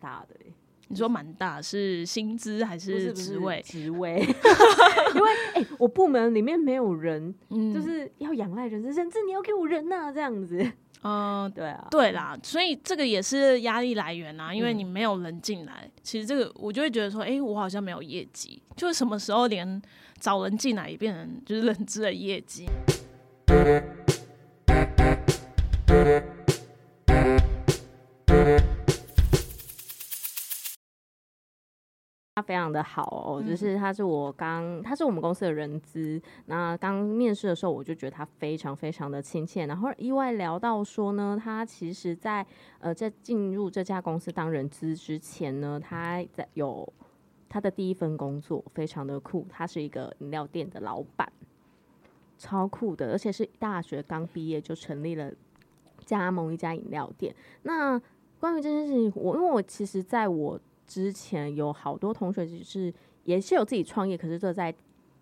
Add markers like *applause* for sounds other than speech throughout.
大的、欸，你说蛮大，是薪资还是职位？职位，*laughs* 因为哎、我部门里面没有人，嗯就是要仰赖人资，人资你要给我人呐、这样子。呃，对啊，对啦，所以这个也是压力来源啊，因为嗯你没有人进来，其实这个我就会觉得说，哎、我好像没有业绩，就是什么时候连找人进来也变成就是人资的业绩。非常的好哦，嗯就是他是我刚，他是我们公司的人资。那刚面试的时候，我就觉得他非常非常的亲切。然后意外聊到说呢，他其实在呃在进入这家公司当人资之前呢，他在有他的第一份工作非常的酷，他是一个饮料店的老板，超酷的，而且是大学刚毕业就成立了加盟一家饮料店。那关于这件事情，我因为我其实在我之前有好多同学就是也是有自己创业，可是这在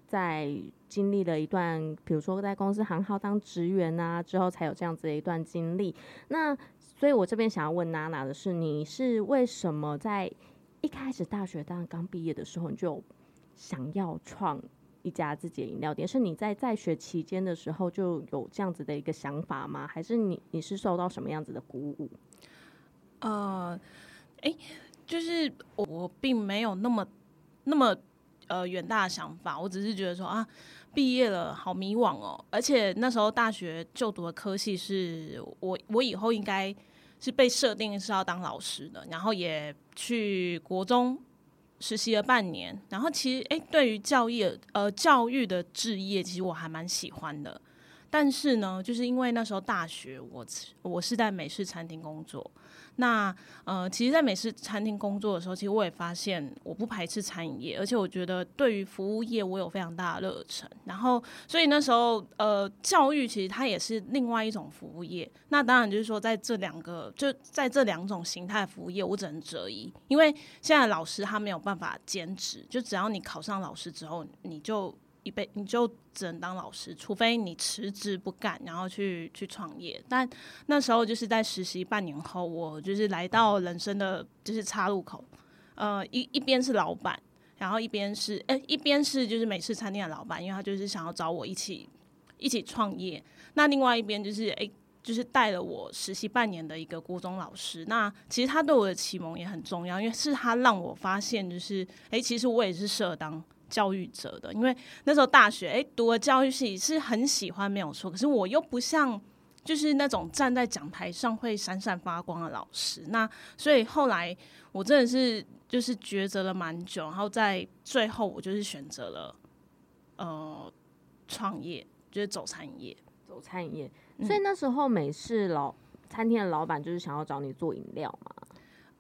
在经历了一段，比如说在公司行号当职员啊之后，才有这样子的一段经历。那所以，我这边想要问娜娜的是，你是为什么在一开始大学当刚毕业的时候，你就想要创一家自己的饮料店？是你在在学期间的时候就有这样子的一个想法吗？还是你你是受到什么样子的鼓舞？呃，哎、就是我我并没有那么那么呃远大的想法，我只是觉得说啊，毕业了好迷惘哦，而且那时候大学就读的科系是我我以后应该是被设定是要当老师的，然后也去国中。实习了半年，然后其实诶，对于教育呃教育的置业，其实我还蛮喜欢的。但是呢，就是因为那时候大学我我是在美式餐厅工作，那呃，其实，在美式餐厅工作的时候，其实我也发现我不排斥餐饮业，而且我觉得对于服务业我有非常大的热忱。然后，所以那时候呃，教育其实它也是另外一种服务业。那当然就是说，在这两个就在这两种形态服务业，我只能择一，因为现在老师他没有办法兼职，就只要你考上老师之后，你就一辈你就只能当老师，除非你辞职不干，然后去去创业。但那时候就是在实习半年后，我就是来到人生的就是岔路口，呃，一一边是老板，然后一边是哎、一边是就是美式餐厅的老板，因为他就是想要找我一起一起创业。那另外一边就是哎。就是带了我实习半年的一个国中老师，那其实他对我的启蒙也很重要，因为是他让我发现，就是哎、其实我也是适合当教育者的，因为那时候大学诶读了教育系是很喜欢没有错，可是我又不像就是那种站在讲台上会闪闪发光的老师，那所以后来我真的是就是抉择了蛮久，然后在最后我就是选择了呃创业，就是走餐饮业。走餐饮业，嗯所以那时候美式老餐厅的老板就是想要找你做饮料嘛。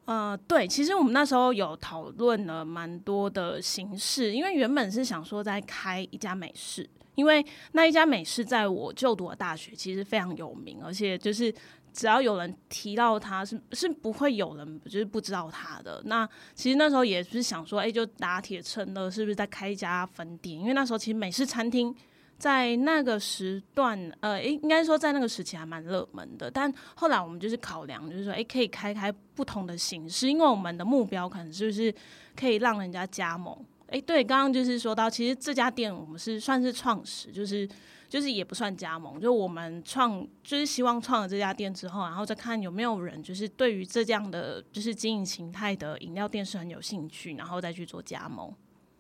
呃，对，其实我们那时候有讨论了蛮多的形式，因为原本是想说在开一家美式，因为那一家美式在我就读的大学其实非常有名，而且就是只要有人提到它是是不会有人就是不知道它的。那其实那时候也是想说，哎、就打铁趁热，是不是在开一家分店？因为那时候其实美式餐厅。在那个时段，呃，应应该说在那个时期还蛮热门的，但后来我们就是考量，就是说，诶，可以开开不同的形式，因为我们的目标可能就是可以让人家加盟。诶，对，刚刚就是说到，其实这家店我们是算是创始，就是就是也不算加盟，就我们创就是希望创了这家店之后，然后再看有没有人就是对于这样的就是经营形态的饮料店是很有兴趣，然后再去做加盟。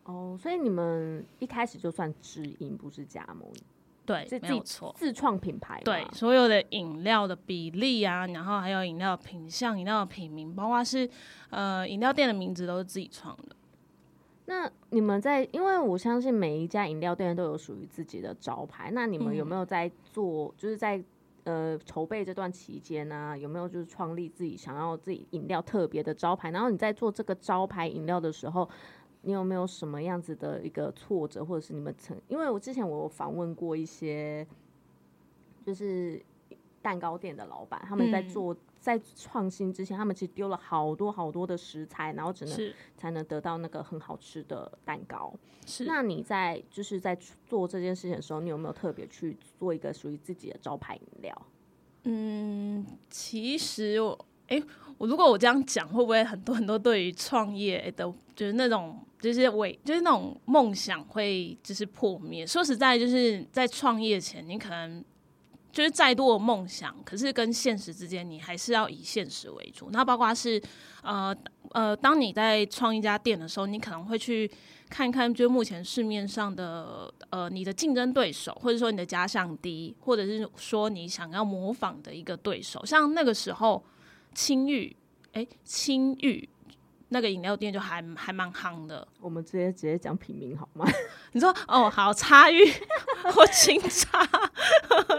哦，所以你们一开始就算直营，不是加盟，对是，没有错。自创品牌。对，所有的饮料的比例啊，然后还有饮料品相、饮料的品名，包括是呃饮料店的名字都是自己创的。那你们在，因为我相信每一家饮料店都有属于自己的招牌，那你们有没有在做，就是在呃筹备这段期间呢、有没有就是创立自己想要自己饮料特别的招牌？然后你在做这个招牌饮料的时候，你有没有什么样子的一个挫折，或者是你们曾？因为我之前我有访问过一些，就是蛋糕店的老板，他们在嗯做、在创新之前，他们其实丢了好多好多的食材，然后只能是才能得到那个很好吃的蛋糕。是，那你在就是在做这件事情的时候，你有没有特别去做一个属于自己的招牌饮料？嗯，其实我我如果我这样讲，会不会很多很多对于创业的，就是那种就是伟，就是那种梦想会就是破灭？说实在，就是在创业前，你可能就是再多的梦想，可是跟现实之间，你还是要以现实为主。那包括是呃呃，当你在创一家店的时候，你可能会去看看，就目前市面上的呃你的竞争对手，或者说你的假想敌，或者是说你想要模仿的一个对手，像那个时候。青玉，哎，青玉那个饮料店就还还蛮夯的。*laughs* 我们直接直接讲品名好吗？*laughs* 你说哦，好，茶玉或清茶，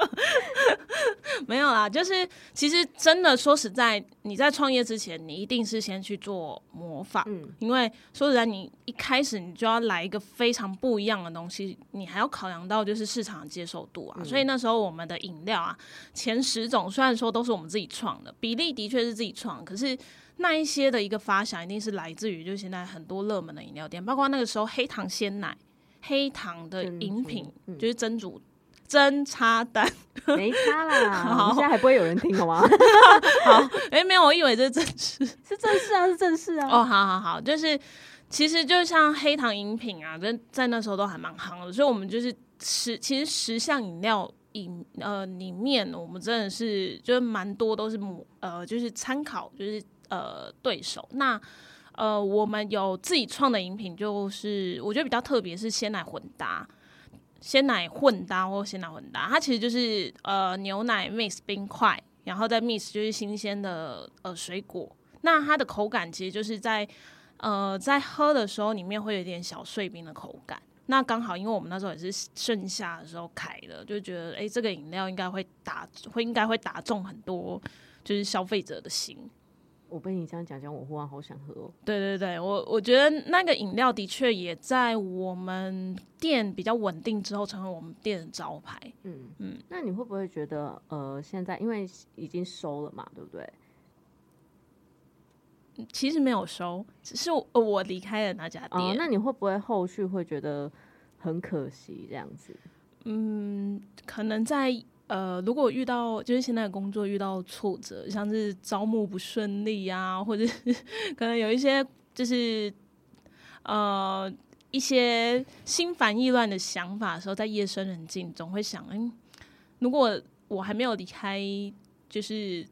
*laughs* 没有啦。就是其实真的说实在，你在创业之前，你一定是先去做模仿，嗯，因为说实在，你一开始你就要来一个非常不一样的东西，你还要考量到就是市场接受度啊。所以那时候我们的饮料啊，前十种虽然说都是我们自己创的，比例的确是自己创，可是。那一些的一个发想，一定是来自于就是现在很多热门的饮料店，包括那个时候黑糖鲜奶、黑糖的饮品，就是 *laughs* 蒸煮真插蛋，没差啦。*laughs* 现在还不会有人听好吗？好，*laughs* 哎，没有，我以为这是正式，是正式啊，是正式啊。哦，好好好，就是其实就像黑糖饮品啊，在在那时候都还蛮夯的，所以我们就是十，其实十项饮料饮呃里面，我们真的是就是蛮多都是母呃，就是参考就是。呃，对手。那呃，我们有自己创的饮品，就是我觉得比较特别，是鲜奶混搭，鲜奶混搭或鲜奶混搭，它其实就是呃牛奶 mix 冰块，然后再 mix 就是新鲜的呃水果，那它的口感其实就是在呃在喝的时候里面会有点小碎冰的口感，那刚好因为我们那时候也是盛夏的时候开的，就觉得哎这个饮料应该会打会应该会打中很多就是消费者的心。我被你这样讲讲，我忽然好想喝哦。对对对，我我觉得那个饮料的确也在我们店比较稳定之后，成为我们店的招牌。嗯嗯，那你会不会觉得，呃，现在因为已经收了嘛，对不对？其实没有收，只是我离开了那家店。那你会不会后续会觉得很可惜这样子？嗯，可能在。呃，如果遇到就是现在的工作遇到挫折，像是招募不顺利啊，或者是可能有一些就是呃一些心烦意乱的想法的时候，在夜深人静，总会想，嗯，如果我还没有离开，就是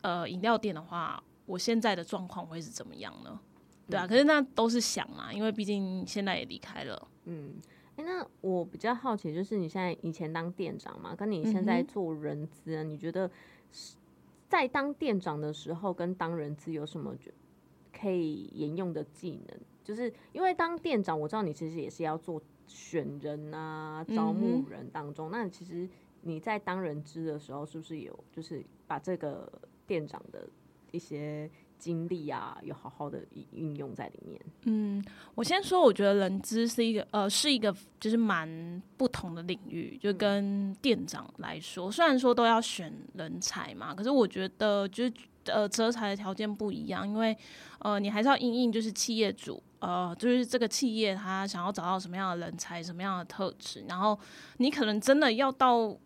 呃饮料店的话，我现在的状况会是怎么样呢？对啊，可是那都是想嘛，因为毕竟现在也离开了，嗯。那我比较好奇，就是你现在以前当店长嘛，跟你现在做人资，你觉得在当店长的时候跟当人资有什么可以沿用的技能？就是因为当店长，我知道你其实也是要做选人啊、招募人当中。那其实你在当人资的时候，是不是有就是把这个店长的一些？经历啊，有好好的运用在里面。嗯，我先说，我觉得人资是一个呃，是一个就是蛮不同的领域。就跟店长来说，虽然说都要选人才嘛，可是我觉得就是呃，择才的条件不一样，因为呃，你还是要应应就是企业主呃，就是这个企业他想要找到什么样的人才，什么样的特质，然后你可能真的要到。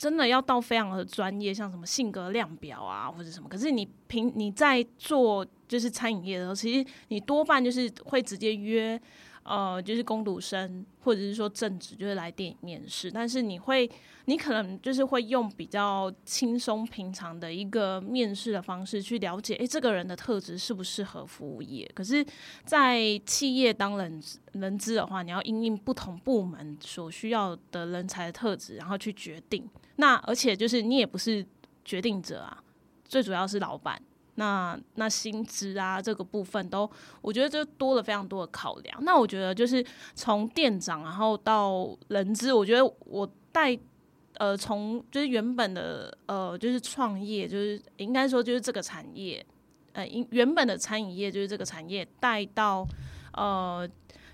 真的要到非常的专业，像什么性格量表啊，或者什么。可是你平你在做就是餐饮业的时候，其实你多半就是会直接约。呃，就是攻读生，或者是说正职，就是来电影面试。但是你会，你可能就是会用比较轻松平常的一个面试的方式去了解，哎，这个人的特质适不适合服务业。可是，在企业当人人资的话，你要因应不同部门所需要的人才的特质，然后去决定。那而且就是你也不是决定者啊，最主要是老板。那那薪资啊，这个部分都，我觉得就多了非常多的考量。那我觉得就是从店长，然后到人资，我觉得我带呃，从就是原本的呃，就是创业，就是应该说就是这个产业，呃，原本的餐饮业就是这个产业带到呃，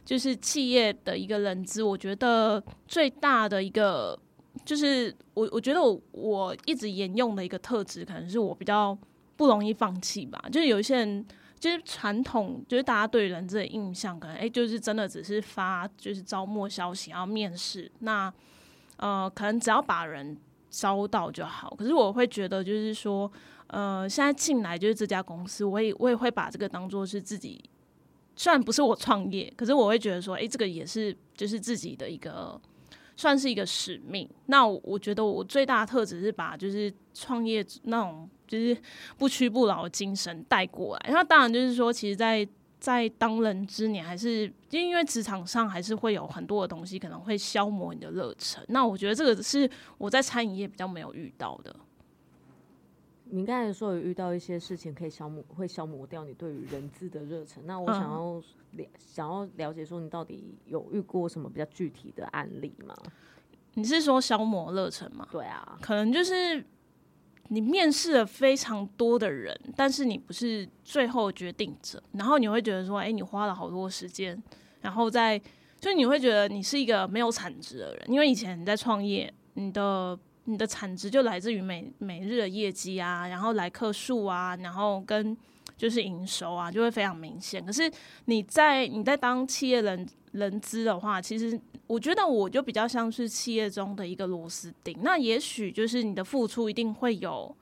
就是企业的一个人资，我觉得最大的一个就是我我觉得我我一直沿用的一个特质，可能是我比较。不容易放弃吧？就是有一些人，就是传统，就是大家对人这个印象，可能哎，就是真的只是发就是招募消息，然后面试，那呃，可能只要把人招到就好。可是我会觉得，就是说，呃，现在进来就是这家公司，我也我也会把这个当做是自己，虽然不是我创业，可是我会觉得说，哎，这个也是就是自己的一个。算是一个使命。那我觉得我最大的特质是把就是创业那种就是不屈不挠的精神带过来。那当然就是说，其实，在在当人之年，还是因为职场上还是会有很多的东西可能会消磨你的热忱。那我觉得这个是我在餐饮业比较没有遇到的。你刚才说有遇到一些事情可以消磨，会消磨掉你对于人资的热忱。那我想要了，想要了解说你到底有遇过什么比较具体的案例吗？你是说消磨热忱吗？对啊，可能就是你面试了非常多的人，但是你不是最后决定者，然后你会觉得说，哎，你花了好多时间，然后在就你会觉得你是一个没有产值的人，因为以前你在创业，你的。你的产值就来自于每每日的业绩啊，然后来客数啊，然后跟就是营收啊，就会非常明显。可是你在你在当企业人人资的话，其实我觉得我就比较像是企业中的一个螺丝钉。那也许就是你的付出一定会有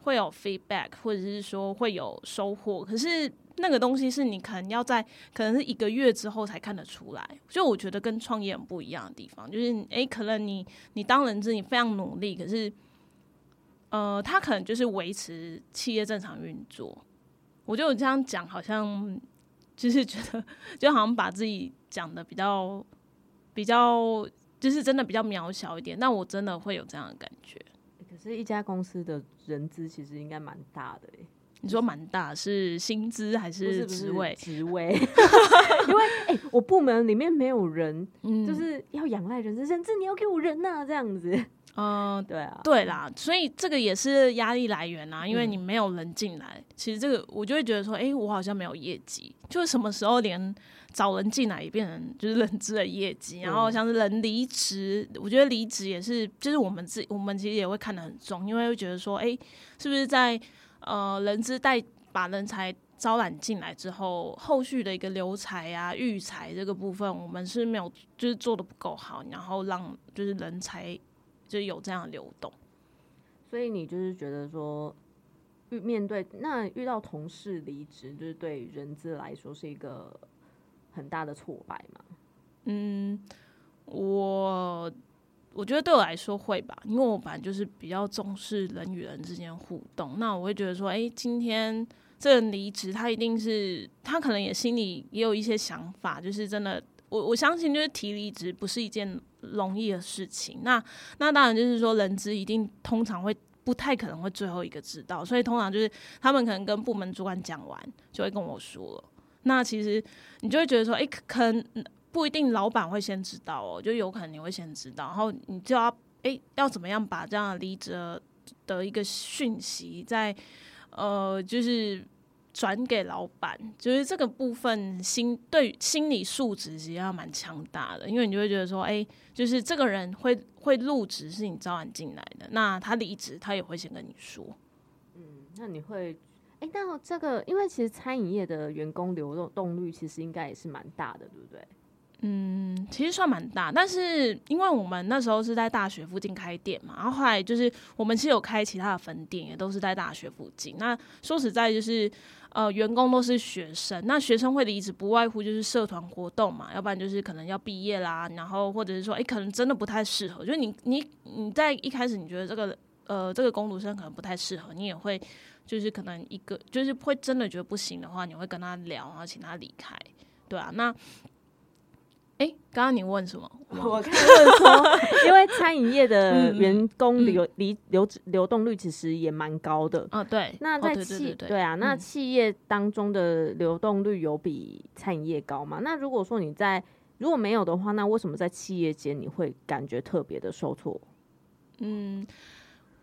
会有 feedback，或者是说会有收获，可是。那个东西是你可能要在可能是一个月之后才看得出来，所以我觉得跟创业很不一样的地方，就是诶，可能你你当人质你非常努力，可是呃，他可能就是维持企业正常运作。我就这样讲，好像就是觉得就好像把自己讲的比较比较，就是真的比较渺小一点。但我真的会有这样的感觉。可是，一家公司的人资其实应该蛮大的诶。你说蛮大，是薪资还是职位？职位，*laughs* 因为哎，我部门里面没有人，就是要仰赖人资，人资你要给我人呐，这样子。嗯，*laughs* 对啊，对啦，所以这个也是压力来源啊，因为你没有人进来，其实这个我就会觉得说，哎，我好像没有业绩，就是什么时候连找人进来也变成就是人资的业绩，然后像是人离职，我觉得离职也是，就是我们自我们其实也会看得很重，因为会觉得说，哎，是不是在。呃，人资带把人才招揽进来之后，后续的一个留才啊、育才这个部分，我们是没有就是做的不够好，然后让就是人才就有这样流动。所以你就是觉得说，遇面对那遇到同事离职，就是对人资来说是一个很大的挫败吗？嗯，我。我觉得对我来说会吧，因为我本来就是比较重视人与人之间互动。那我会觉得说，哎，今天这人离职，他一定是他可能也心里也有一些想法，就是真的，我我相信就是提离职不是一件容易的事情。那那当然就是说，人资一定通常会不太可能会最后一个知道，所以通常就是他们可能跟部门主管讲完，就会跟我说了。那其实你就会觉得说，哎，可能。不一定老板会先知道哦，就有可能你会先知道，然后你就要哎要怎么样把这样离职的一个讯息在呃就是转给老板，就是这个部分心对心理素质其实要蛮强大的，因为你就会觉得说哎，就是这个人会会入职是你招揽进来的，那他离职他也会先跟你说，嗯，那你会哎那这个因为其实餐饮业的员工流动动率其实应该也是蛮大的，对不对？嗯，其实算蛮大，但是因为我们那时候是在大学附近开店嘛，然后后来就是我们其实有开其他的分店，也都是在大学附近。那说实在，就是呃，员工都是学生，那学生会的离职不外乎就是社团活动嘛，要不然就是可能要毕业啦，然后或者是说，哎，可能真的不太适合，就是你你你在一开始你觉得这个呃这个工读生可能不太适合，你也会就是可能一个就是会真的觉得不行的话，你会跟他聊，然后请他离开，对啊，那。哎，刚刚你问什么？我看问说，因为餐饮业的 *laughs* 员工流离流流动率其实也蛮高的。啊，对。那在企对啊，那企业当中的流动率有比餐饮业高吗？那如果说你在如果没有的话，那为什么在企业间你会感觉特别的受挫？嗯，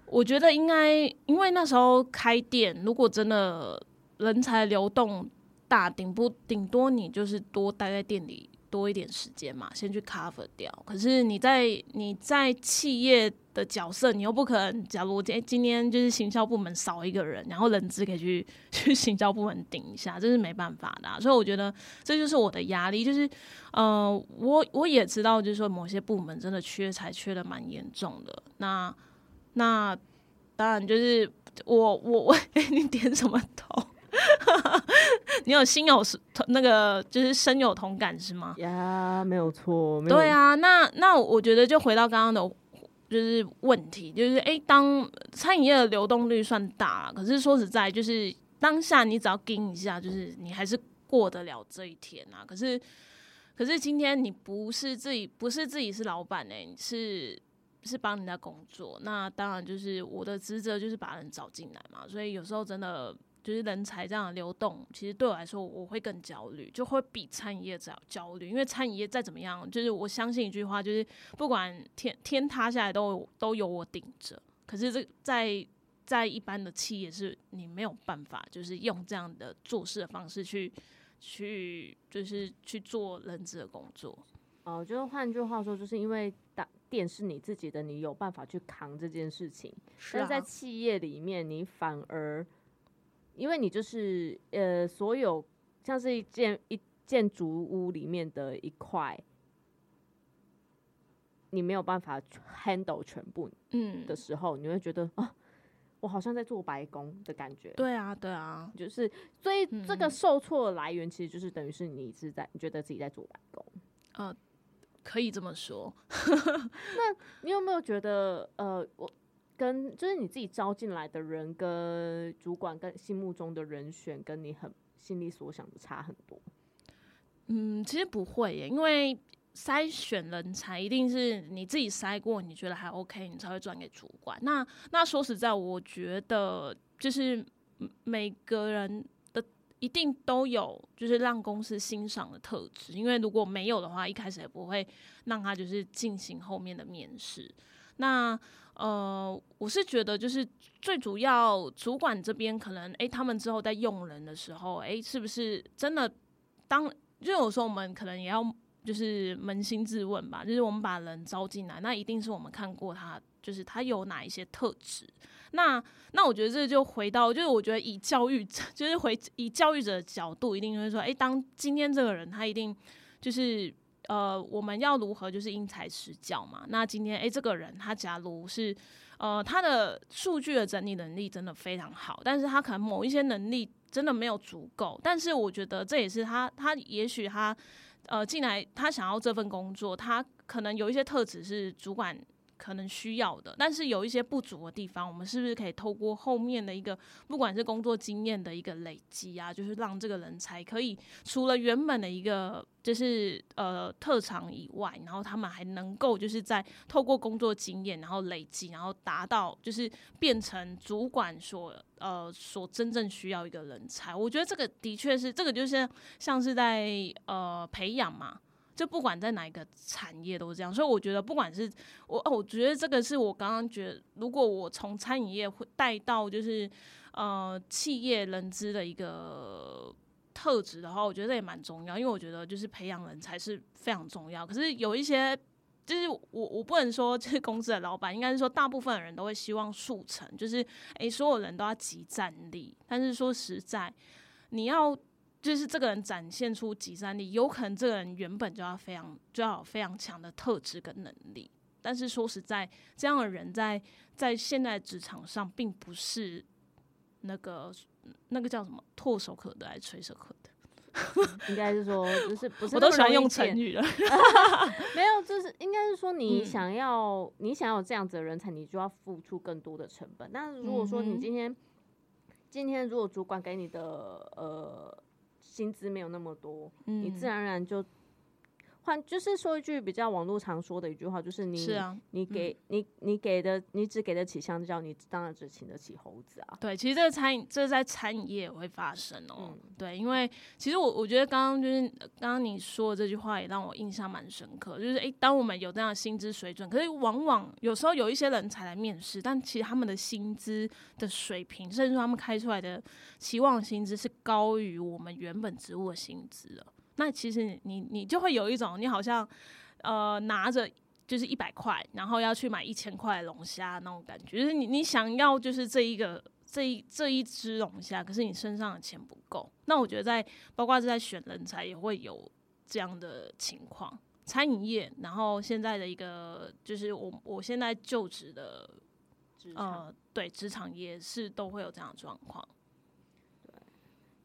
我觉得应该因为那时候开店，如果真的人才流动大，顶不顶多你就是多待在店里。多一点时间嘛，先去 cover 掉。可是你在你在企业的角色，你又不可能。假如今今天就是行销部门少一个人，然后人资可以去 *laughs* 去行销部门顶一下，这是没办法的。所以我觉得这就是我的压力。就是呃，我我也知道，就是说某些部门真的缺才缺的蛮严重的。那那当然就是我我我，你点什么头？*laughs* 你有心有那个就是深有同感是吗？呀，没有错。对啊，那那我觉得就回到刚刚的，就是问题，就是哎，当餐饮业的流动率算大，可是说实在，就是当下你只要盯一下，就是你还是过得了这一天啊。可是可是今天你不是自己，不是自己是老板哎，是是帮人家工作，那当然就是我的职责就是把人找进来嘛。所以有时候真的。就是人才这样的流动，其实对我来说，我会更焦虑，就会比餐饮业要焦虑。因为餐饮业再怎么样，就是我相信一句话，就是不管天天塌下来，都都有我顶着。可是这在在一般的企业，是你没有办法，就是用这样的做事的方式去去，就是去做人资的工作。哦，就是换句话说，就是因为当店是你自己的，你有办法去扛这件事情。但是在企业里面，你反而。因为你就是呃，所有像是一建一建筑屋里面的一块，你没有办法 handle 全部，嗯的时候，你会觉得啊，我好像在做白工的感觉。对啊，对啊，就是所以这个受挫的来源，其实就是等于是你是在你觉得自己在做白工。呃，可以这么说。*laughs* 那你有没有觉得呃，我？跟就是你自己招进来的人，跟主管跟心目中的人选，跟你很心里所想的差很多。嗯，其实不会耶，因为筛选人才一定是你自己筛过，你觉得还 OK，你才会转给主管。那那说实在，我觉得就是每个人的一定都有就是让公司欣赏的特质，因为如果没有的话，一开始也不会让他就是进行后面的面试。那呃，我是觉得就是最主要主管这边可能，哎，他们之后在用人的时候，哎，是不是真的当？就有时候我们可能也要就是扪心自问吧，就是我们把人招进来，那一定是我们看过他，就是他有哪一些特质。那那我觉得这就回到，就是我觉得以教育者，*laughs* 就是回以教育者的角度，一定会说，哎，当今天这个人他一定就是。呃，我们要如何就是因材施教嘛？那今天诶，这个人他假如是呃，他的数据的整理能力真的非常好，但是他可能某一些能力真的没有足够。但是我觉得这也是他，他也许他呃进来，他想要这份工作，他可能有一些特质是主管。可能需要的，但是有一些不足的地方，我们是不是可以透过后面的一个，不管是工作经验的一个累积啊，就是让这个人才可以除了原本的一个就是呃特长以外，然后他们还能够就是在透过工作经验，然后累积，然后达到就是变成主管所呃所真正需要一个人才。我觉得这个的确是这个就是像是在呃培养嘛。就不管在哪一个产业都是这样，所以我觉得不管是我，我觉得这个是我刚刚觉得，如果我从餐饮业会带到就是呃企业人资的一个特质的话，我觉得这也蛮重要，因为我觉得就是培养人才是非常重要。可是有一些就是我我不能说就是公司的老板，应该是说大部分人都会希望速成，就是诶所有人都要集战力，但是说实在你要。就是这个人展现出集战力，有可能这个人原本就要非常就要有非常强的特质跟能力，但是说实在，这样的人在在现在职场上并不是那个那个叫什么唾手可得还是垂手可得？*laughs* 应该是说，就是不是我都喜欢用成语了，*laughs* *laughs* 没有，就是应该是说，你想要你想要这样子的人才，你就要付出更多的成本。那如果说你今天今天如果主管给你的呃。薪资没有那么多，你自然而然就。换就是说一句比较网络常说的一句话，就是你是啊，你给你你给的你只给得起香蕉，你当然只请得起猴子啊。对，其实这个餐饮这在餐饮业也会发生哦。对，因为其实我我觉得刚刚就是刚刚你说的这句话也让我印象蛮深刻，就是诶，当我们有这样的薪资水准，可是往往有时候有一些人才来面试，但其实他们的薪资的水平，甚至说他们开出来的期望薪资是高于我们原本职务的薪资的。那其实你你就会有一种你好像，呃，拿着就是一百块，然后要去买一千块龙虾那种感觉，就是你你想要就是这一个这一这一只龙虾，可是你身上的钱不够。那我觉得在包括是在选人才也会有这样的情况，餐饮业，然后现在的一个就是我我现在就职的，呃，对职场也是都会有这样的状况。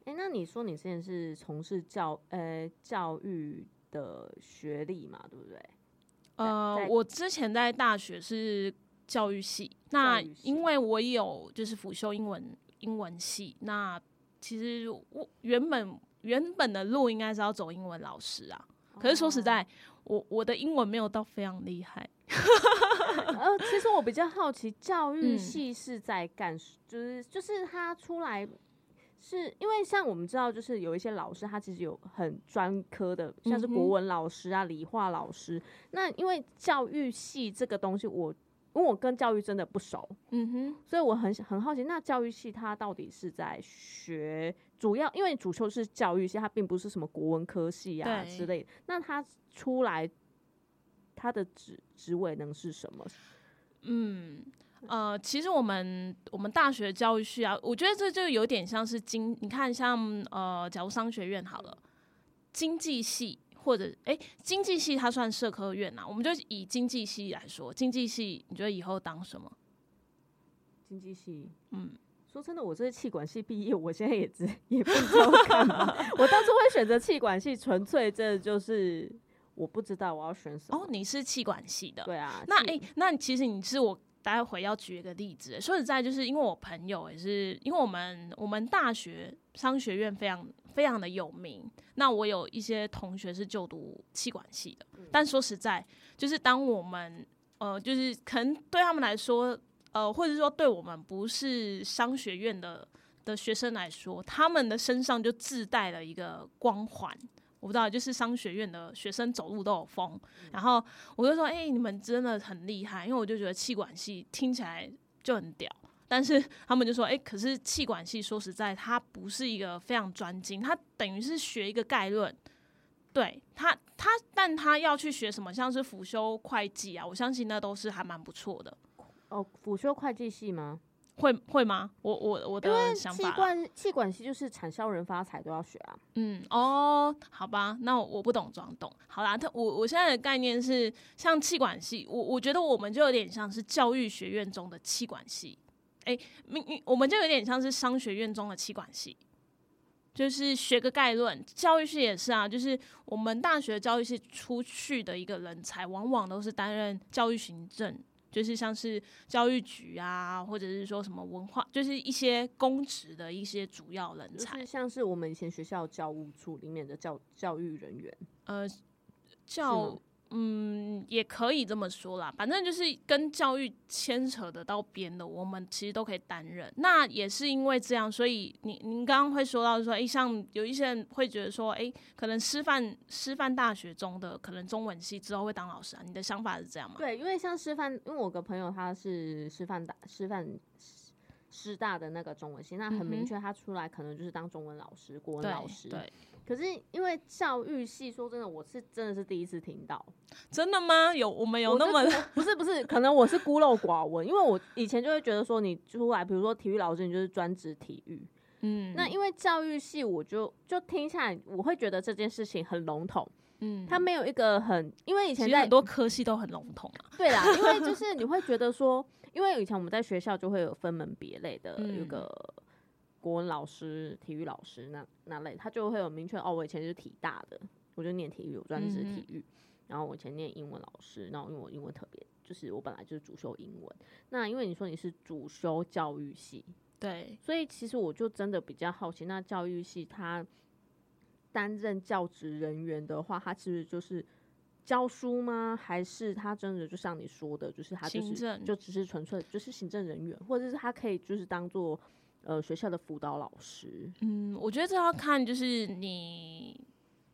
哎，那你说你之前是从事教呃教育的学历嘛，对不对？呃，我之前在大学是教育系，那因为我有就是辅修英文英文系，那其实我原本原本的路应该是要走英文老师啊，可是说实在，我我的英文没有到非常厉害。*laughs* 呃，其实我比较好奇，教育系是在干，就是就是他出来。是因为像我们知道，就是有一些老师，他其实有很专科的，像是国文老师啊、理化老师。那因为教育系这个东西，我因为我跟教育真的不熟，嗯哼，所以我很很好奇，那教育系它到底是在学主要，因为主修是教育系，它并不是什么国文科系啊之类。那他出来，他的职职位能是什么？嗯。呃，其实我们我们大学教育系啊，我觉得这就有点像是经，你看像呃，假如商学院好了，经济系或者哎，经济系它算社科院呐，我们就以经济系来说，经济系你觉得以后当什么？经济系，嗯，说真的，我这是气管系毕业，我现在也只也不知道干嘛。*laughs* 我当初会选择气管系，纯粹这就是我不知道我要选什么。哦，你是气管系的，对啊。那哎，那其实你是我。待会要举一个例子，说实在，就是因为我朋友也是，因为我们我们大学商学院非常非常的有名，那我有一些同学是就读气管系的，但说实在，就是当我们呃，就是可能对他们来说，呃，或者说对我们不是商学院的的学生来说，他们的身上就自带了一个光环。我不知道，就是商学院的学生走路都有风，然后我就说：“哎，你们真的很厉害。”因为我就觉得气管系听起来就很屌，但是 *laughs* 他们就说：“哎，可是气管系说实在，它不是一个非常专精，它等于是学一个概论。对他，他，但他要去学什么，像是辅修会计啊，我相信那都是还蛮不错的。哦，辅修会计系吗？”会会吗？我我我的想法，气管气管系就是产销人发财都要学啊。嗯哦，好吧，那我不懂装懂。好啦，他我我现在的概念是，像气管系，我我觉得我们就有点像是教育学院中的气管系。哎，你我们就有点像是商学院中的气管系，就是学个概论。教育系也是啊，就是我们大学教育系出去的一个人才，往往都是担任教育行政。就是像是教育局啊，或者是说什么文化，就是一些公职的一些主要人才，就是像是我们以前学校教务处里面的教教育人员，呃，教。嗯，也可以这么说啦，反正就是跟教育牵扯得到边的，我们其实都可以担任。那也是因为这样，所以您您刚刚会说到说，哎，像有一些人会觉得说，哎，可能师范师范大学中的可能中文系之后会当老师啊？你的想法是这样吗？对，因为像师范，因为我个朋友他是师范大师范师大的那个中文系，那很明确，他出来可能就是当中文老师、国文老师。对。可是因为教育系，说真的，我是真的是第一次听到。真的吗？有我们有那么不是不是，可能我是孤陋寡闻，因为我以前就会觉得说，你出来，比如说体育老师，你就是专职体育。嗯。那因为教育系，我就就听下来，我会觉得这件事情很笼统。嗯。他没有一个很，因为以前在很多科系都很笼统啊。对啦，因为就是你会觉得说，因为以前我们在学校就会有分门别类的一个。国文老师、体育老师那那类，他就会有明确哦。我以前是体大的，我就念体育，我专职体育。然后我以前念英文老师，然后因为我英文特别，就是我本来就是主修英文。那因为你说你是主修教育系，对，所以其实我就真的比较好奇，那教育系他担任教职人员的话，他其实就是教书吗？还是他真的就像你说的，就是他就是就只是纯粹就是行政人员，或者是他可以就是当做。呃，学校的辅导老师，嗯，我觉得这要看就是你，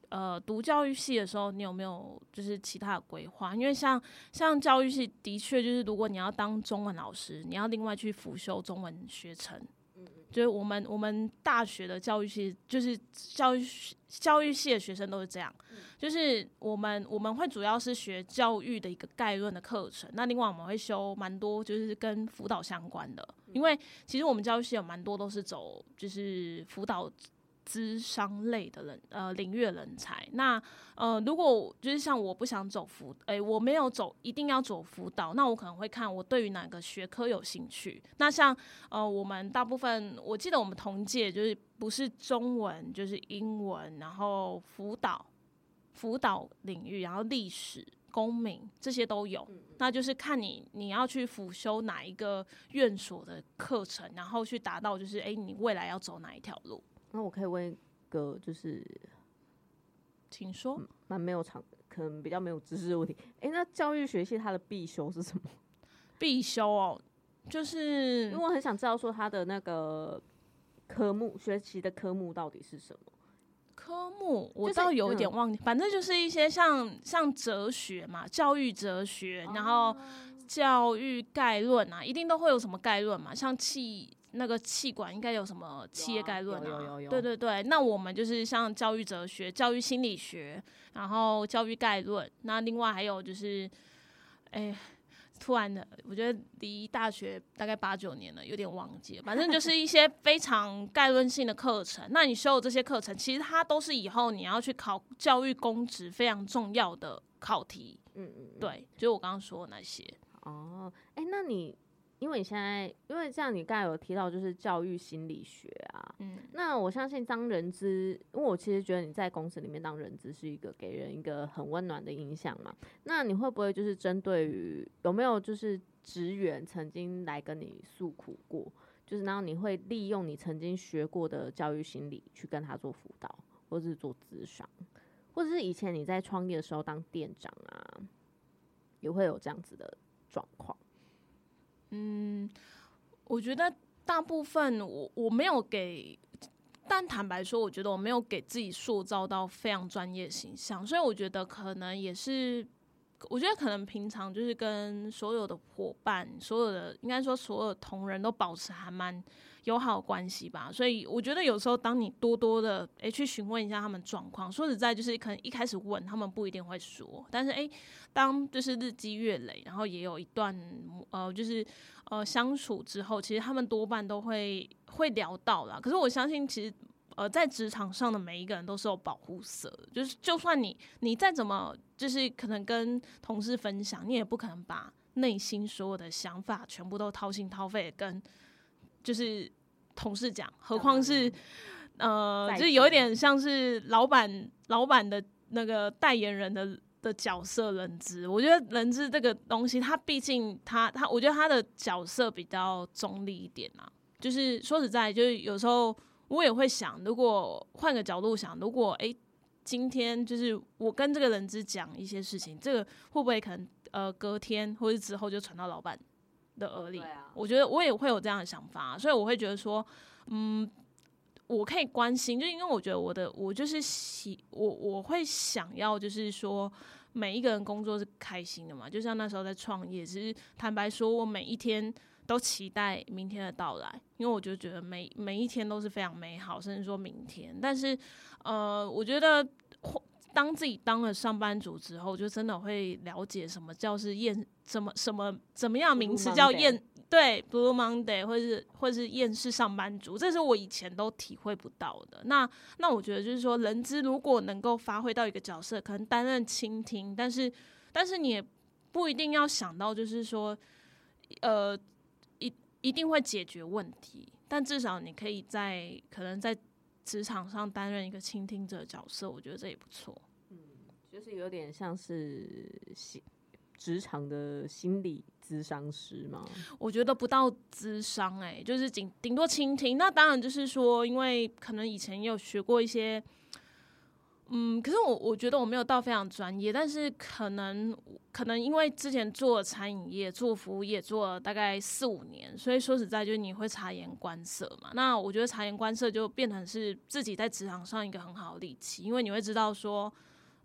呃，读教育系的时候，你有没有就是其他的规划？因为像像教育系的确就是，如果你要当中文老师，你要另外去辅修中文学程。就是我们我们大学的教育系，就是教育教育系的学生都是这样，就是我们我们会主要是学教育的一个概论的课程，那另外我们会修蛮多就是跟辅导相关的，因为其实我们教育系有蛮多都是走就是辅导资商类的人，呃，领域的人才。那呃，如果就是像我不想走辅，诶，我没有走，一定要走辅导，那我可能会看我对于哪个学科有兴趣。那像呃，我们大部分，我记得我们同届就是不是中文就是英文，然后辅导辅导领域，然后历史。公民这些都有，那就是看你你要去辅修哪一个院所的课程，然后去达到就是哎，你未来要走哪一条路？那我可以问一个，就是请说，蛮没有常，可能比较没有知识的问题。哎，那教育学系它的必修是什么？*laughs* 必修哦，就是因为我很想知道说它的那个科目学习的科目到底是什么。科目我倒有一点忘记，反正就是一些像像哲学嘛，教育哲学，然后教育概论啊，一定都会有什么概论嘛，像气那个气管应该有什么企业概论啊，对对对，那我们就是像教育哲学、教育心理学，然后教育概论，那另外还有就是，哎。突然的，我觉得离大学大概八九年了，有点忘记了。反正就是一些非常概论性的课程。那你修的这些课程，其实它都是以后你要去考教育公职非常重要的考题。嗯嗯，对，就是我刚刚说的那些。哦，哎，那你。因为你现在，因为这样，你刚才有提到就是教育心理学啊，嗯，那我相信当人资，因为我其实觉得你在公司里面当人资是一个给人一个很温暖的印象嘛。那你会不会就是针对于有没有就是职员曾经来跟你诉苦过，就是然后你会利用你曾经学过的教育心理去跟他做辅导，或者是做咨商，或者是以前你在创业的时候当店长啊，也会有这样子的状况。嗯，我觉得大部分我我没有给，但坦白说，我觉得我没有给自己塑造到非常专业形象，所以我觉得可能也是。我觉得可能平常就是跟所有的伙伴、所有的应该说所有同仁都保持还蛮友好关系吧。所以我觉得有时候当你多多的诶去询问一下他们状况，说实在就是可能一开始问他们不一定会说，但是诶当就是日积月累，然后也有一段呃就是呃相处之后，其实他们多半都会会聊到啦。可是我相信其实。呃，在职场上的每一个人都是有保护色的，就是就算你你再怎么就是可能跟同事分享，你也不可能把内心所有的想法全部都掏心掏肺跟就是同事讲，何况是呃，就有一点像是老板老板的那个代言人的的角色人资。我觉得人资这个东西，他毕竟他他，我觉得他的角色比较中立一点啊。就是说实在，就是有时候。我也会想，如果换个角度想，如果诶今天就是我跟这个人质讲一些事情，这个会不会可能呃隔天或者之后就传到老板的耳里？我觉得我也会有这样的想法，所以我会觉得说，嗯，我可以关心，就因为我觉得我的我就是喜我我会想要就是说每一个人工作是开心的嘛，就像那时候在创业，其实坦白说，我每一天。都期待明天的到来，因为我就觉得每每一天都是非常美好，甚至说明天。但是，呃，我觉得当自己当了上班族之后，就真的会了解什么叫是厌，什么什么怎么样名词叫厌，对，Blue Monday，或是或是厌世上班族，这是我以前都体会不到的。那那我觉得就是说，人资如果能够发挥到一个角色，可能担任倾听，但是但是你也不一定要想到就是说，呃。一一定会解决问题，但至少你可以在可能在职场上担任一个倾听者角色，我觉得这也不错。嗯，就是有点像是职场的心理咨商师吗？我觉得不到咨商，哎，就是顶顶多倾听。那当然就是说，因为可能以前也有学过一些。嗯，可是我我觉得我没有到非常专业，但是可能可能因为之前做餐饮业、做服务业做了大概四五年，所以说实在就是你会察言观色嘛。那我觉得察言观色就变成是自己在职场上一个很好的利器，因为你会知道说，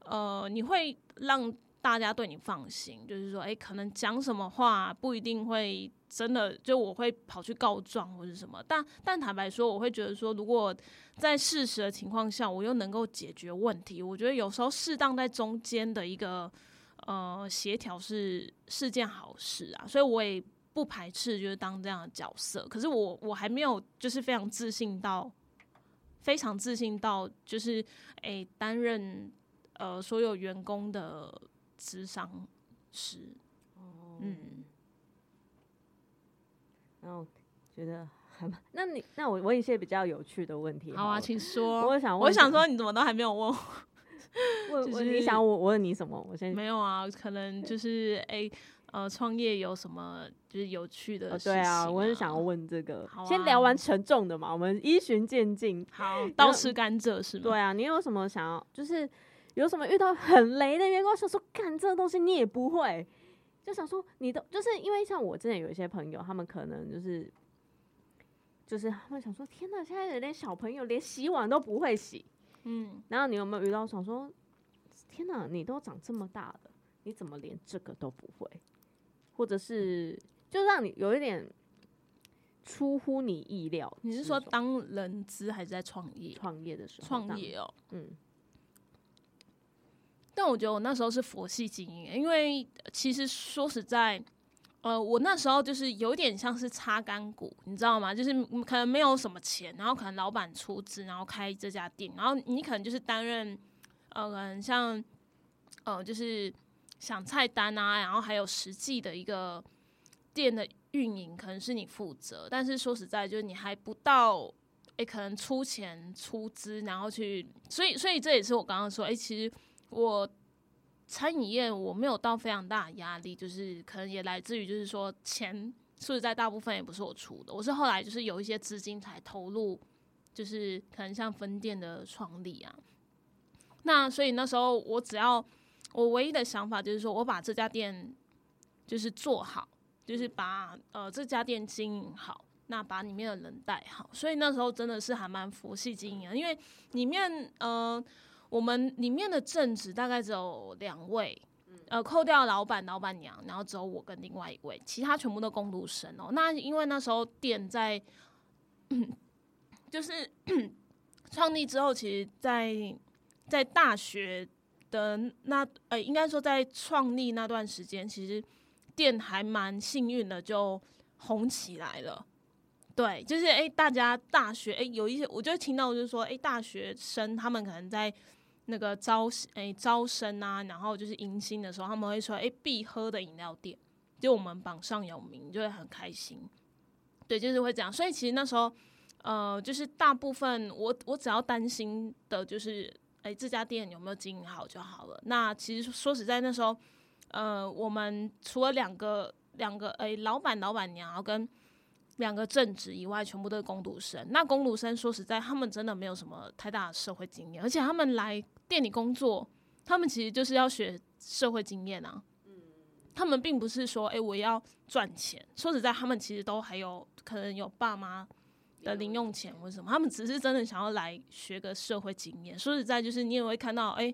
呃，你会让。大家对你放心，就是说，哎，可能讲什么话不一定会真的，就我会跑去告状或者什么。但但坦白说，我会觉得说，如果在事实的情况下，我又能够解决问题，我觉得有时候适当在中间的一个呃协调是是件好事啊。所以我也不排斥就是当这样的角色。可是我我还没有就是非常自信到非常自信到就是诶担任呃所有员工的智商师。哦，嗯，然后觉得还蛮…… *laughs* 那你那我问一些比较有趣的问题。好啊，请说。我想问我想说，你怎么都还没有问我？*laughs* 问问就是你想我我问你什么？我先没有啊，可能就是诶呃创业有什么就是有趣的哦，事情、对啊，我是想要问这个。好啊先聊完沉重的嘛，我们依循渐进。好倒吃甘蔗是吗？对啊，你有什么想要？就是有什么遇到很雷的员工，想说干这个东西你也不会，就想说你都就是因为像我之前有一些朋友，他们可能就是就是他们想说，天哪，现在有连小朋友连洗碗都不会洗。嗯，然后你有没有遇到想说，天哪，你都长这么大了，你怎么连这个都不会？或者是就让你有一点出乎你意料？你是说当人资还是在创业？创业的时候？创，业哦，嗯，但我觉得我那时候是佛系经营，因为其实说实在，呃，我那时候就是有点像是擦干股，你知道吗？就是可能没有什么钱，然后可能老板出资，然后开这家店，然后你可能就是担任，呃，可能像，呃，就是想菜单啊，然后还有实际的一个店的运营，可能是你负责，但是说实在，就是你还不到。诶，可能出钱出资，然后去，所以，所以这也是我刚刚说，诶，其实我餐饮业我没有到非常大的压力，就是可能也来自于就是说钱，说实在大部分也不是我出的，我是后来就是有一些资金才投入，就是可能像分店的创立啊。那所以那时候我只要我唯一的想法就是说我把这家店就是做好，就是把呃这家店经营好。那把里面的人带好，所以那时候真的是还蛮佛系经营，因为里面呃，我们里面的正职大概只有两位，呃，扣掉老板、老板娘，然后只有我跟另外一位，其他全部都工读生哦。那因为那时候店在，就是创立之后，其实在在大学的那呃，应该说在创立那段时间，其实店还蛮幸运的，就红起来了。对，就是诶，大家大学诶，有一些我就听到就是说，诶，大学生他们可能在那个招诶招生啊，然后就是迎新的时候，他们会说，诶，必喝的饮料店，就我们榜上有名，就会很开心。对，就是会这样。所以其实那时候，呃，就是大部分我我只要担心的就是，诶，这家店有没有经营好就好了。那其实说实在，那时候，呃，我们除了两个两个诶老板老板娘，然后跟两个正职以外，全部都是工读生。那工读生说实在，他们真的没有什么太大的社会经验，而且他们来店里工作，他们其实就是要学社会经验啊。他们并不是说，哎、我要赚钱。说实在，他们其实都还有可能有爸妈的零用钱或什么，他们只是真的想要来学个社会经验。说实在，就是你也会看到，哎、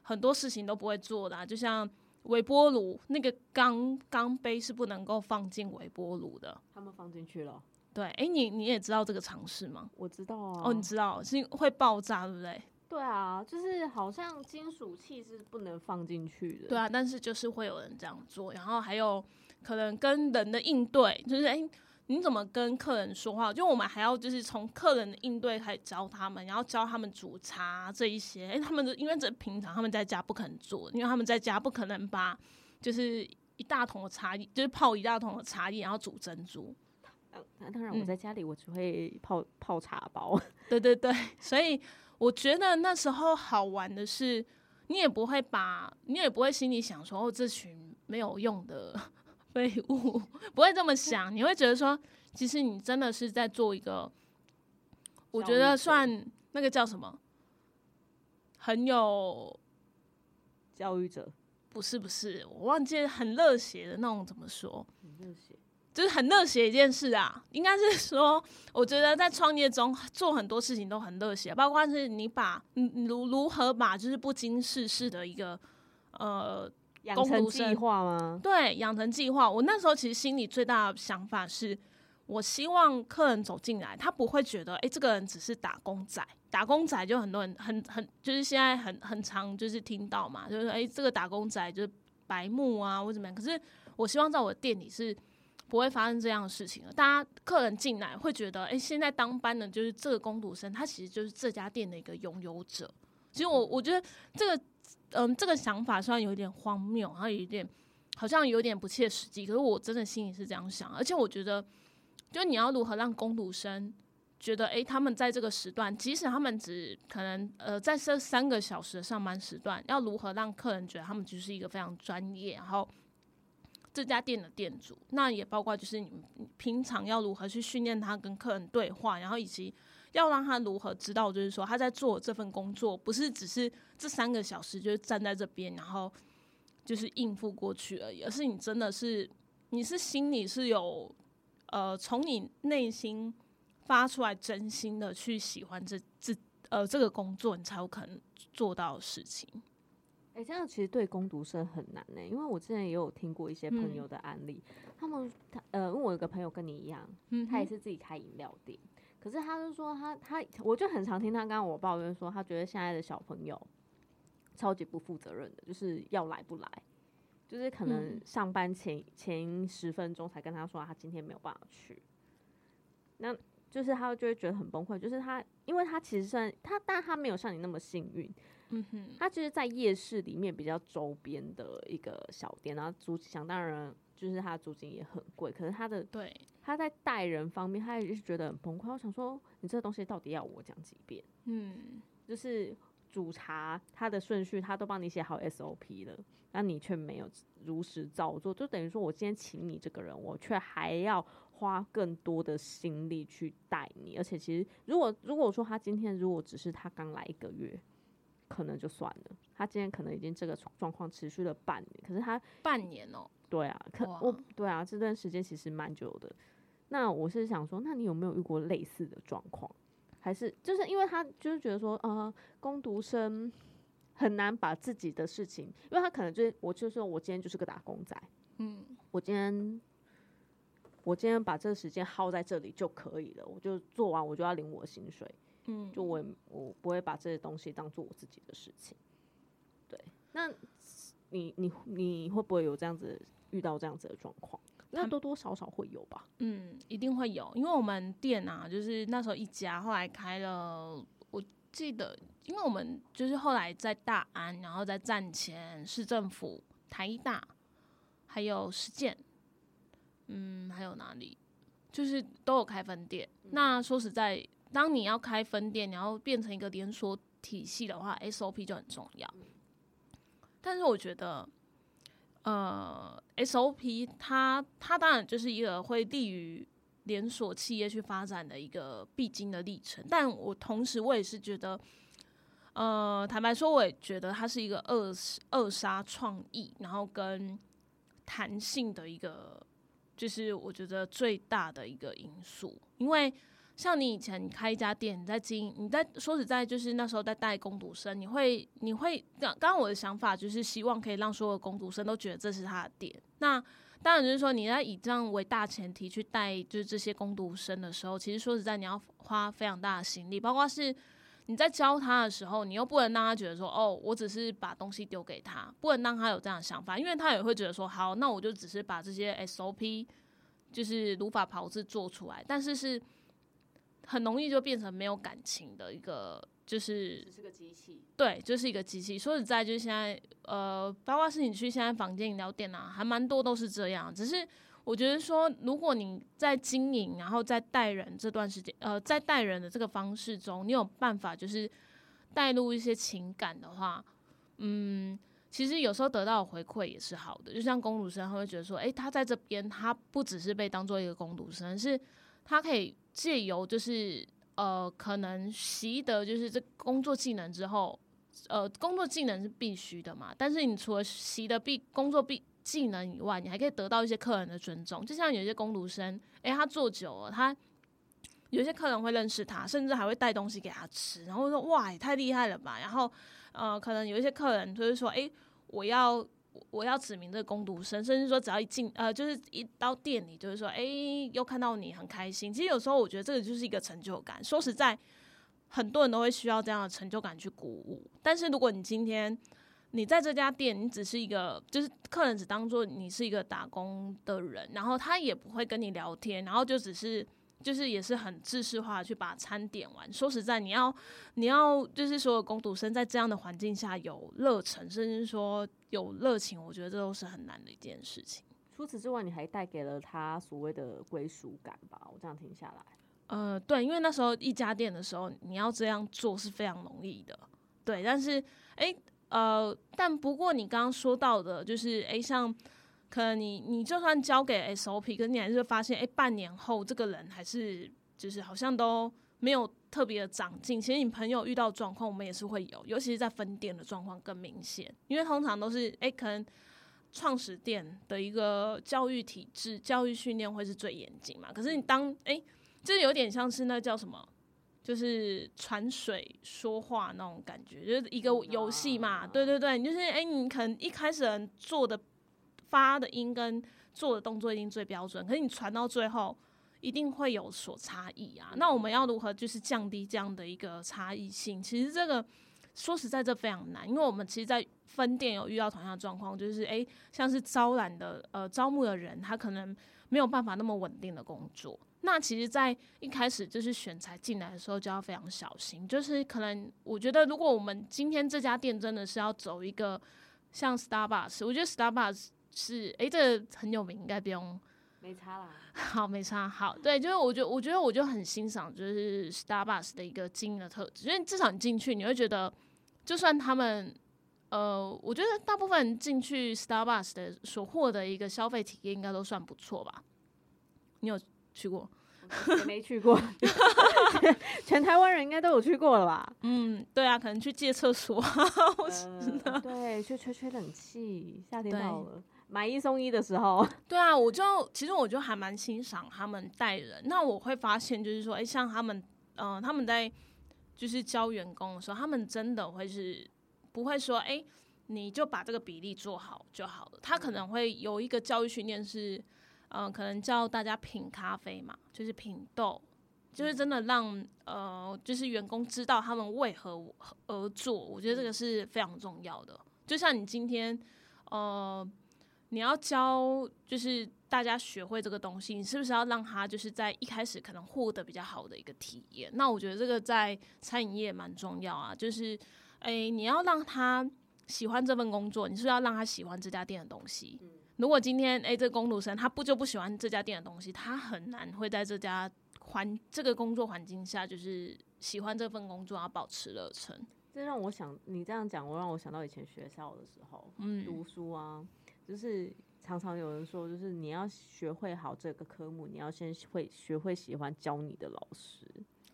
很多事情都不会做的、啊，就像微波炉那个钢钢杯是不能够放进微波炉的。他们放进去了，对，哎、你你也知道这个常识吗？我知道啊。哦，你知道是会爆炸，对不对？对啊，就是好像金属器是不能放进去的。对啊，但是就是会有人这样做，然后还有可能跟人的应对，就是哎、你怎么跟客人说话？就我们还要就是从客人的应对开始教他们，然后教他们煮茶这一些。哎、他们的因为这平常他们在家不可能做，因为他们在家不可能把就是一大桶的茶叶，就是泡一大桶的茶叶，然后煮珍珠。呃，那当然我嗯在家里我只会泡泡茶包。*laughs* 对对对，所以我觉得那时候好玩的是，你也不会把，你也不会心里想说，哦，这群没有用的废物，*laughs* 不会这么想，你会觉得说，其实你真的是在做一个，我觉得算那个叫什么，很有，教育者。不是不是，我忘记很热血的那种怎么说，很热血，就是很热血一件事啊，应该是说，我觉得在创业中做很多事情都很热血，包括是你把如如何把就是不经世事的一个呃工读生划吗？对养成计划。我那时候其实心里最大的想法是，我希望客人走进来，他不会觉得哎、诶这个人只是打工仔，打工仔就很多人很很就是现在很很常就是听到嘛，就是哎、诶这个打工仔就是白目啊或怎么样。可是我希望在我的店里是不会发生这样的事情了。大家客人进来会觉得，哎，现在当班的就是这个工读生，他其实就是这家店的一个拥有者。其实我我觉得这个，嗯，这个想法虽然有点荒谬，然后有点好像有点不切实际，可是我真的心里是这样想。而且我觉得，就你要如何让工读生觉得，哎，他们在这个时段，即使他们只可能呃在这三个小时的上班时段，要如何让客人觉得他们就是一个非常专业，然后。这家店的店主，那也包括就是你平常要如何去训练他跟客人对话，然后以及要让他如何知道，就是说他在做这份工作，不是只是这三个小时就是站在这边，然后就是应付过去而已，而是你真的是你是心里是有呃从你内心发出来真心的去喜欢这这呃这个工作，你才有可能做到的事情。哎，这样其实对攻读生很难呢，因为我之前也有听过一些朋友的案例，他们他呃，因为我有个朋友跟你一样，嗯他也是自己开饮料店，可是他就说他他，我就很常听他刚刚我抱怨说，他觉得现在的小朋友超级不负责任的，就是要来不来，就是可能上班前前十分钟才跟他说他今天没有办法去，那就是他就会觉得很崩溃，就是他因为他其实算他，但他没有像你那么幸运。嗯哼，他就是在夜市里面比较周边的一个小店，然后租想当然就是他的租金也很贵，可是他的对他在待人方面，他也是觉得很崩溃。我想说，你这个东西到底要我讲几遍？嗯，就是煮茶，他的顺序他都帮你写好 SOP 了，那你却没有如实照做，就等于说我今天请你这个人，我却还要花更多的心力去带你。而且其实，如果如果说他今天如果只是他刚来一个月。可能就算了，他今天可能已经这个状况持续了半年，可是他半年哦，对啊，可我对啊，这段时间其实蛮久的。那我是想说，那你有没有遇过类似的状况？还是就是因为他就是觉得说，呃，攻读生很难把自己的事情，因为他可能就是我就说我今天就是个打工仔，嗯，我今天我今天把这个时间耗在这里就可以了，我就做完我就要领我的薪水。嗯，就我我不会把这些东西当做我自己的事情。对，那你你你会不会有这样子遇到这样子的状况？那多多少少会有吧。嗯，一定会有，因为我们店啊，就是那时候一家，后来开了，我记得，因为我们就是后来在大安，然后在站前市政府、台大，还有实践，嗯，还有哪里，就是都有开分店。那说实在。当你要开分店，你要变成一个连锁体系的话，SOP 就很重要。但是我觉得，呃，SOP 它它当然就是一个会利于连锁企业去发展的一个必经的历程。但我同时我也是觉得，呃，坦白说，我也觉得它是一个扼扼杀创意，然后跟弹性的一个，就是我觉得最大的一个因素，因为。像你以前你开一家店，你在经营，你在说实在，就是那时候在带工读生，你会你会刚刚我的想法就是希望可以让所有工读生都觉得这是他的店。那当然就是说你在以这样为大前提去带就是这些工读生的时候，其实说实在你要花非常大的心力，包括是你在教他的时候，你又不能让他觉得说哦，我只是把东西丢给他，不能让他有这样的想法，因为他也会觉得说好，那我就只是把这些 SOP 就是如法炮制做出来，但是是。很容易就变成没有感情的一个，就是只是个机器，对，就是一个机器。说实在，就是现在，呃，包括是你去现在房间饮料店啊，还蛮多都是这样。只是我觉得说，如果你在经营，然后在带人这段时间，呃，在带人的这个方式中，你有办法就是带入一些情感的话，嗯，其实有时候得到的回馈也是好的。就像工读生，他会觉得说，诶，他在这边，他不只是被当做一个工读生，是他可以。借由就是呃，可能习得就是这工作技能之后，呃，工作技能是必须的嘛。但是你除了习得必工作必技能以外，你还可以得到一些客人的尊重。就像有些工读生，诶，他做久了，他有些客人会认识他，甚至还会带东西给他吃，然后说哇，也太厉害了吧。然后呃，可能有一些客人就是说，诶，我要。我要指明这个攻读生，甚至说只要一进呃，就是一到店里，就是说，哎，又看到你很开心。其实有时候我觉得这个就是一个成就感。说实在，很多人都会需要这样的成就感去鼓舞。但是如果你今天你在这家店，你只是一个，就是客人只当做你是一个打工的人，然后他也不会跟你聊天，然后就只是。就是也是很制式化去把餐点完。说实在，你要你要就是所有工读生在这样的环境下有热忱，甚至说有热情，我觉得这都是很难的一件事情。除此之外，你还带给了他所谓的归属感吧？我这样听下来，呃，对，因为那时候一家店的时候，你要这样做是非常容易的，对。但是，哎，呃，但不过你刚刚说到的，就是哎，像。可能你你就算交给 SOP，可是你还是发现，哎，半年后这个人还是就是好像都没有特别的长进。其实你朋友遇到状况，我们也是会有，尤其是在分店的状况更明显，因为通常都是哎，可能创始店的一个教育体制、教育训练会是最严谨嘛。可是你当哎，就是有点像是那叫什么，就是传水说话那种感觉，就是一个游戏嘛。对对对，你就是哎，你可能一开始人做的。发的音跟做的动作一定最标准，可是你传到最后一定会有所差异啊。那我们要如何就是降低这样的一个差异性？其实这个说实在这非常难，因为我们其实，在分店有遇到同样的状况，就是诶，像是招揽的呃招募的人，他可能没有办法那么稳定的工作。那其实，在一开始就是选材进来的时候，就要非常小心。就是可能我觉得，如果我们今天这家店真的是要走一个像 Starbucks，我觉得 Starbucks。是，哎，这个很有名，应该不用，没差啦。*laughs* 好，没差。好，对，就是我觉得，我觉得我就很欣赏，就是 Starbucks 的一个经营的特质，因为至少你进去，你会觉得，就算他们，呃，我觉得大部分进去 Starbucks 的所获得一个消费体验，应该都算不错吧？你有去过？没去过，*laughs* *laughs* 全台湾人应该都有去过了吧？嗯，对啊，可能去借厕所，对，去吹吹冷气，夏天到了。买一送一的时候，*laughs* 对啊，我就其实我就还蛮欣赏他们带人。那我会发现，就是说，哎，像他们，嗯，他们在就是教员工的时候，他们真的会是不会说，哎，你就把这个比例做好就好了。他可能会有一个教育训练是，嗯，可能教大家品咖啡嘛，就是品豆，就是真的让呃，就是员工知道他们为何而做。我觉得这个是非常重要的。就像你今天，呃。你要教，就是大家学会这个东西，你是不是要让他就是在一开始可能获得比较好的一个体验？那我觉得这个在餐饮业蛮重要啊，就是，诶，你要让他喜欢这份工作，你是要让他喜欢这家店的东西。如果今天诶，这个工读生他不就不喜欢这家店的东西，他很难会在这家环这个工作环境下，就是喜欢这份工作，要保持热忱。这让我想，你这样讲，我让我想到以前学校的时候，嗯，读书啊。就是常常有人说，就是你要学会好这个科目，你要先会学会喜欢教你的老师。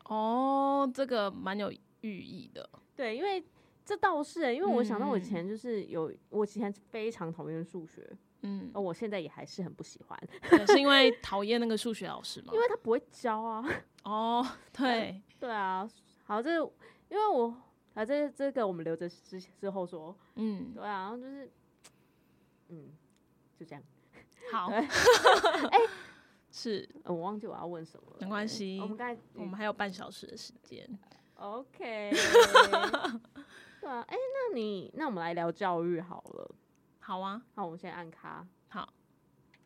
哦，这个蛮有寓意的。对，因为这倒是，因为我想到我以前就是有，我以前非常讨厌数学，嗯，而我现在也还是很不喜欢，是因为讨厌那个数学老师吗？因为他不会教啊。*laughs* 哦，对，对啊。好，这因为我啊，这这个我们留着之之后说。嗯，对啊，然后就是。嗯，就这样。好，*laughs* 哎，是，我忘记我要问什么了。没关系，我们刚才我们还有半小时的时间。OK。*laughs* 对啊，哎，那你那我们来聊教育好了。好啊，那我们先按卡。好。